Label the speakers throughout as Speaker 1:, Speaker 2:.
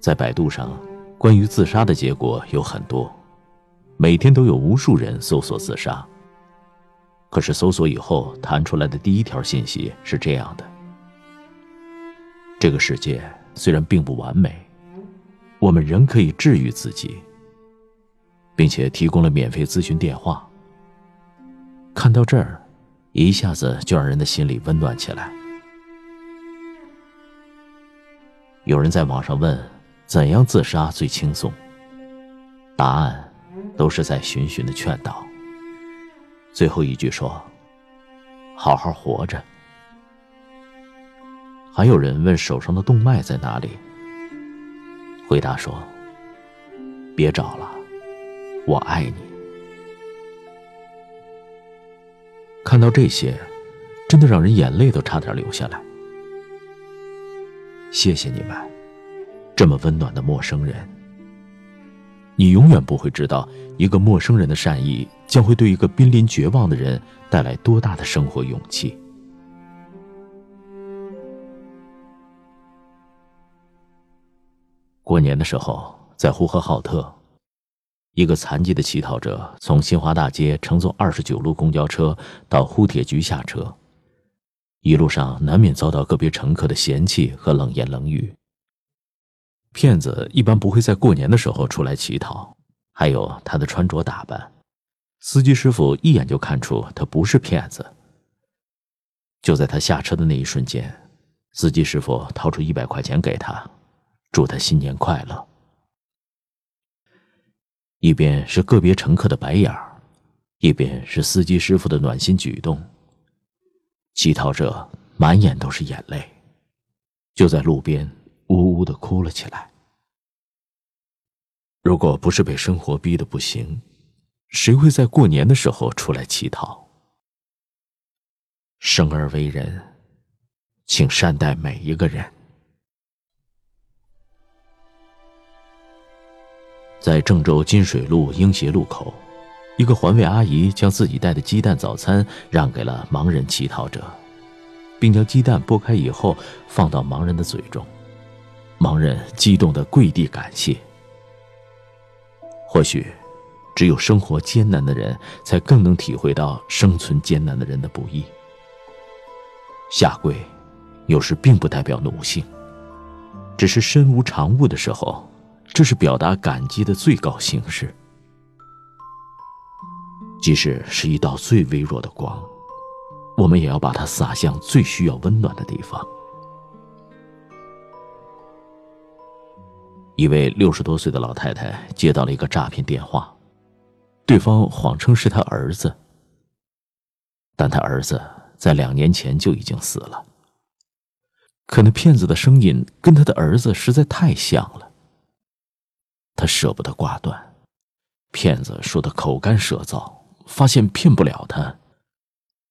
Speaker 1: 在百度上，关于自杀的结果有很多，每天都有无数人搜索自杀。可是搜索以后弹出来的第一条信息是这样的：这个世界虽然并不完美，我们仍可以治愈自己，并且提供了免费咨询电话。看到这儿，一下子就让人的心里温暖起来。有人在网上问。怎样自杀最轻松？答案都是在循循的劝导。最后一句说：“好好活着。”还有人问手上的动脉在哪里？回答说：“别找了，我爱你。”看到这些，真的让人眼泪都差点流下来。谢谢你们。这么温暖的陌生人，你永远不会知道，一个陌生人的善意将会对一个濒临绝望的人带来多大的生活勇气。过年的时候，在呼和浩特，一个残疾的乞讨者从新华大街乘坐二十九路公交车到呼铁局下车，一路上难免遭到个别乘客的嫌弃和冷言冷语。骗子一般不会在过年的时候出来乞讨，还有他的穿着打扮，司机师傅一眼就看出他不是骗子。就在他下车的那一瞬间，司机师傅掏出一百块钱给他，祝他新年快乐。一边是个别乘客的白眼儿，一边是司机师傅的暖心举动。乞讨者满眼都是眼泪，就在路边。呜呜的哭了起来。如果不是被生活逼得不行，谁会在过年的时候出来乞讨？生而为人，请善待每一个人。在郑州金水路英协路口，一个环卫阿姨将自己带的鸡蛋早餐让给了盲人乞讨者，并将鸡蛋剥开以后放到盲人的嘴中。盲人激动的跪地感谢。或许，只有生活艰难的人，才更能体会到生存艰难的人的不易。下跪，有时并不代表奴性，只是身无长物的时候，这是表达感激的最高形式。即使是一道最微弱的光，我们也要把它洒向最需要温暖的地方。一位六十多岁的老太太接到了一个诈骗电话，对方谎称是她儿子，但她儿子在两年前就已经死了。可那骗子的声音跟他的儿子实在太像了，他舍不得挂断。骗子说的口干舌燥，发现骗不了他，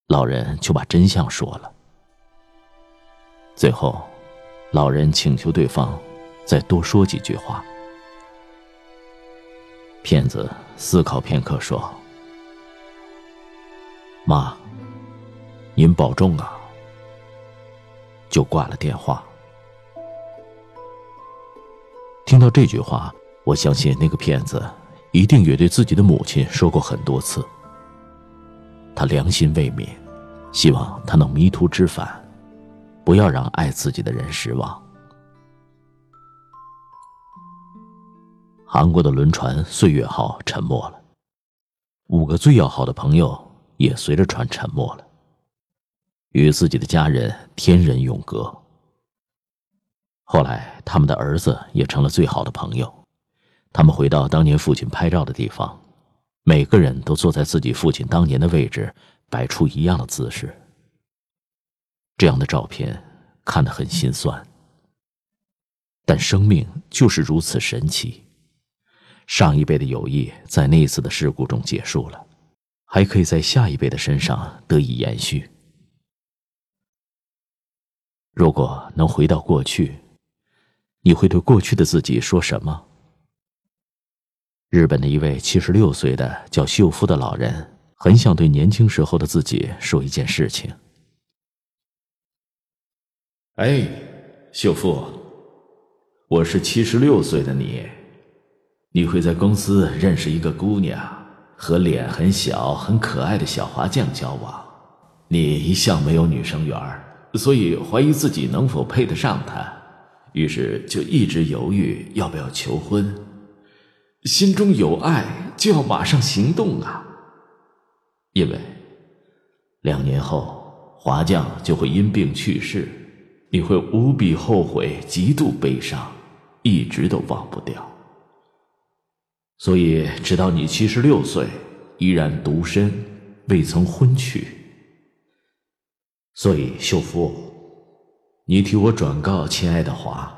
Speaker 1: 老人就把真相说了。最后，老人请求对方。再多说几句话。骗子思考片刻说：“妈，您保重啊。”就挂了电话。听到这句话，我相信那个骗子一定也对自己的母亲说过很多次。他良心未泯，希望他能迷途知返，不要让爱自己的人失望。韩国的轮船“岁月号”沉没了，五个最要好的朋友也随着船沉没了，与自己的家人天人永隔。后来，他们的儿子也成了最好的朋友，他们回到当年父亲拍照的地方，每个人都坐在自己父亲当年的位置，摆出一样的姿势。这样的照片看得很心酸，但生命就是如此神奇。上一辈的友谊在那一次的事故中结束了，还可以在下一辈的身上得以延续。如果能回到过去，你会对过去的自己说什么？日本的一位七十六岁的叫秀夫的老人，很想对年轻时候的自己说一件事情，哎，秀夫，我是七十六岁的你，你会在公司认识一个姑娘，和脸很小、很可爱的小华匠交往。你一向没有女生缘儿所以怀疑自己能否配得上她，于是就一直犹豫要不要求婚。心中有爱，就要马上行动啊！因为两年后华匠就会因病去世。你会无比后悔，极度悲伤，一直都忘不掉。所以，直到你七十六岁，依然独身，未曾婚娶。所以，秀夫，你替我转告亲爱的华，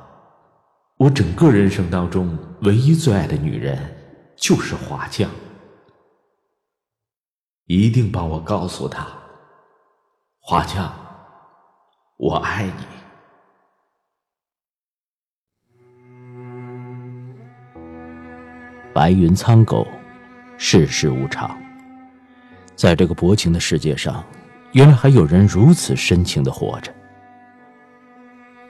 Speaker 1: 我整个人生当中唯一最爱的女人就是华匠。一定帮我告诉他，华匠，我爱你。白云苍狗，世事无常。在这个薄情的世界上，原来还有人如此深情的活着。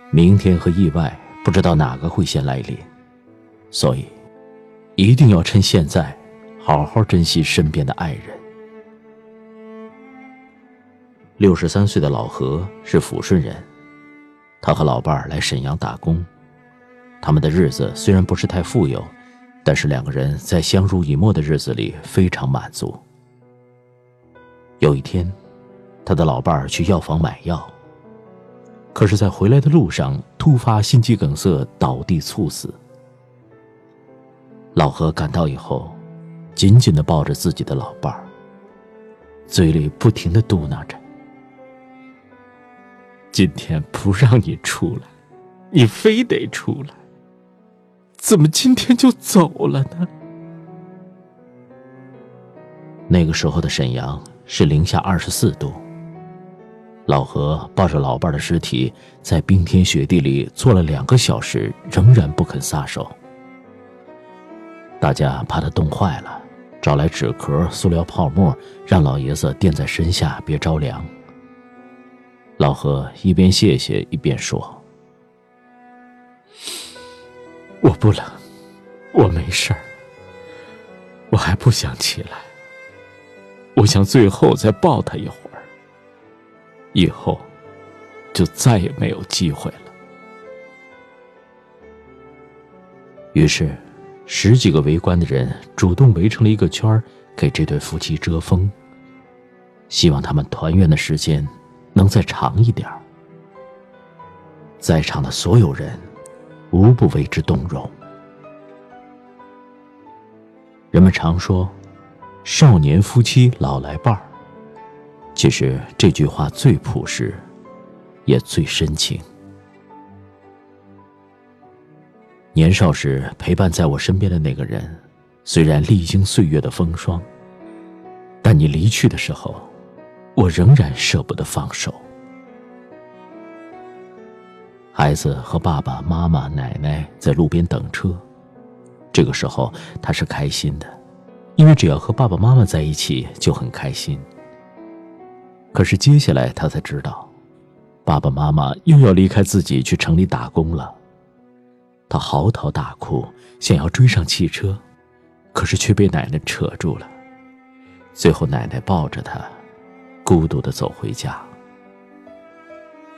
Speaker 1: 明天和意外，不知道哪个会先来临，所以一定要趁现在，好好珍惜身边的爱人。六十三岁的老何是抚顺人，他和老伴儿来沈阳打工，他们的日子虽然不是太富有。但是两个人在相濡以沫的日子里非常满足。有一天，他的老伴儿去药房买药，可是，在回来的路上突发心肌梗塞倒地猝死。老何赶到以后，紧紧的抱着自己的老伴儿，嘴里不停的嘟囔着：“今天不让你出来，你非得出来。”怎么今天就走了呢？那个时候的沈阳是零下二十四度。老何抱着老伴的尸体，在冰天雪地里坐了两个小时，仍然不肯撒手。大家怕他冻坏了，找来纸壳、塑料泡沫，让老爷子垫在身下，别着凉。老何一边谢谢，一边说。我不冷，我没事儿，我还不想起来。我想最后再抱他一会儿，以后就再也没有机会了。于是，十几个围观的人主动围成了一个圈给这对夫妻遮风，希望他们团圆的时间能再长一点在场的所有人。无不为之动容。人们常说“少年夫妻老来伴儿”，其实这句话最朴实，也最深情。年少时陪伴在我身边的那个人，虽然历经岁月的风霜，但你离去的时候，我仍然舍不得放手。孩子和爸爸妈妈、奶奶在路边等车，这个时候他是开心的，因为只要和爸爸妈妈在一起就很开心。可是接下来他才知道，爸爸妈妈又要离开自己去城里打工了。他嚎啕大哭，想要追上汽车，可是却被奶奶扯住了。最后奶奶抱着他，孤独的走回家。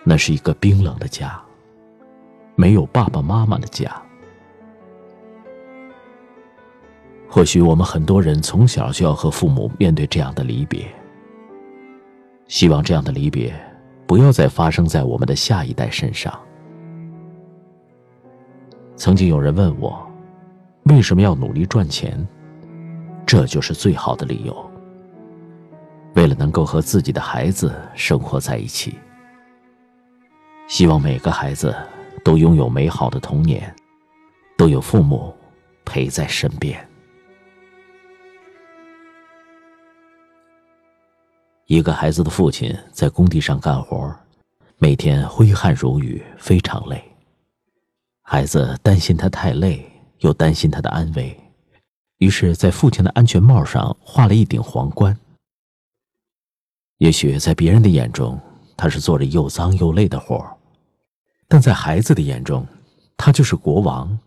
Speaker 1: 那是一个冰冷的家。没有爸爸妈妈的家，或许我们很多人从小就要和父母面对这样的离别。希望这样的离别不要再发生在我们的下一代身上。曾经有人问我，为什么要努力赚钱？这就是最好的理由。为了能够和自己的孩子生活在一起，希望每个孩子。都拥有美好的童年，都有父母陪在身边。一个孩子的父亲在工地上干活，每天挥汗如雨，非常累。孩子担心他太累，又担心他的安危，于是，在父亲的安全帽上画了一顶皇冠。也许在别人的眼中，他是做着又脏又累的活但在孩子的眼中，他就是国王。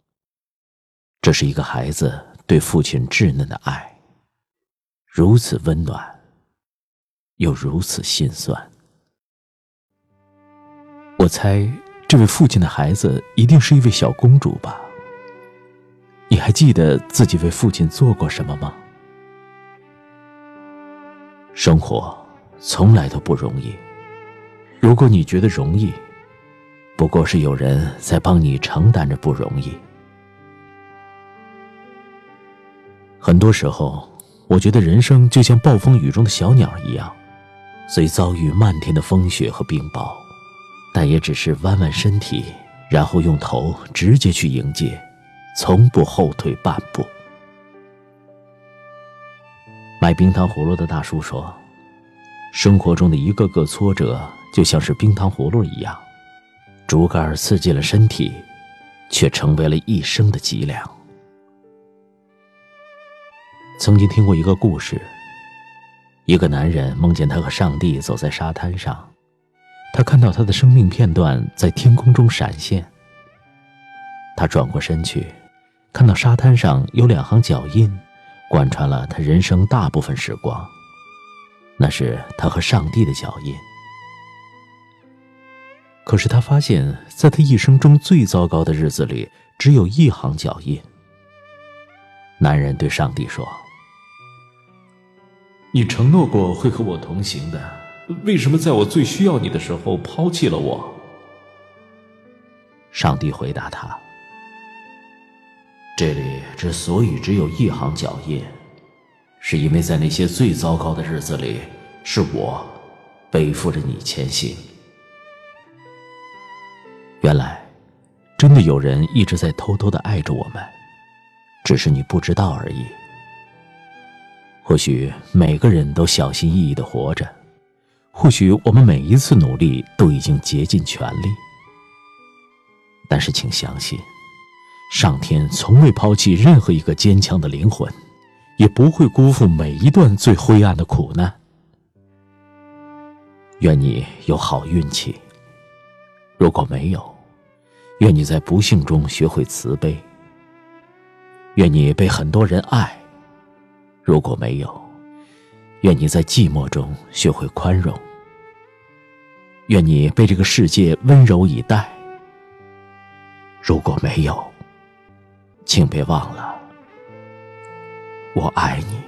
Speaker 1: 这是一个孩子对父亲稚嫩的爱，如此温暖，又如此心酸。我猜，这位父亲的孩子一定是一位小公主吧？你还记得自己为父亲做过什么吗？生活从来都不容易。如果你觉得容易，不过是有人在帮你承担着不容易。很多时候，我觉得人生就像暴风雨中的小鸟一样，虽遭遇漫天的风雪和冰雹，但也只是弯弯身体，然后用头直接去迎接，从不后退半步。卖冰糖葫芦的大叔说：“生活中的一个个挫折。”就像是冰糖葫芦一样，竹竿刺进了身体，却成为了一生的脊梁。曾经听过一个故事，一个男人梦见他和上帝走在沙滩上，他看到他的生命片段在天空中闪现。他转过身去，看到沙滩上有两行脚印，贯穿了他人生大部分时光，那是他和上帝的脚印。可是他发现，在他一生中最糟糕的日子里，只有一行脚印。男人对上帝说：“你承诺过会和我同行的，为什么在我最需要你的时候抛弃了我？”上帝回答他：“这里之所以只有一行脚印，是因为在那些最糟糕的日子里，是我背负着你前行。”原来，真的有人一直在偷偷的爱着我们，只是你不知道而已。或许每个人都小心翼翼的活着，或许我们每一次努力都已经竭尽全力，但是请相信，上天从未抛弃任何一个坚强的灵魂，也不会辜负每一段最灰暗的苦难。愿你有好运气。如果没有，愿你在不幸中学会慈悲；愿你被很多人爱；如果没有，愿你在寂寞中学会宽容；愿你被这个世界温柔以待；如果没有，请别忘了，我爱你。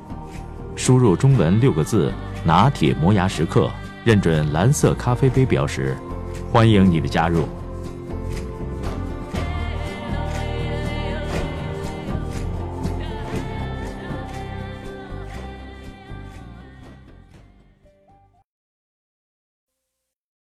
Speaker 1: 输入中文六个字。拿铁磨牙时刻，认准蓝色咖啡杯标识，欢迎你的加入。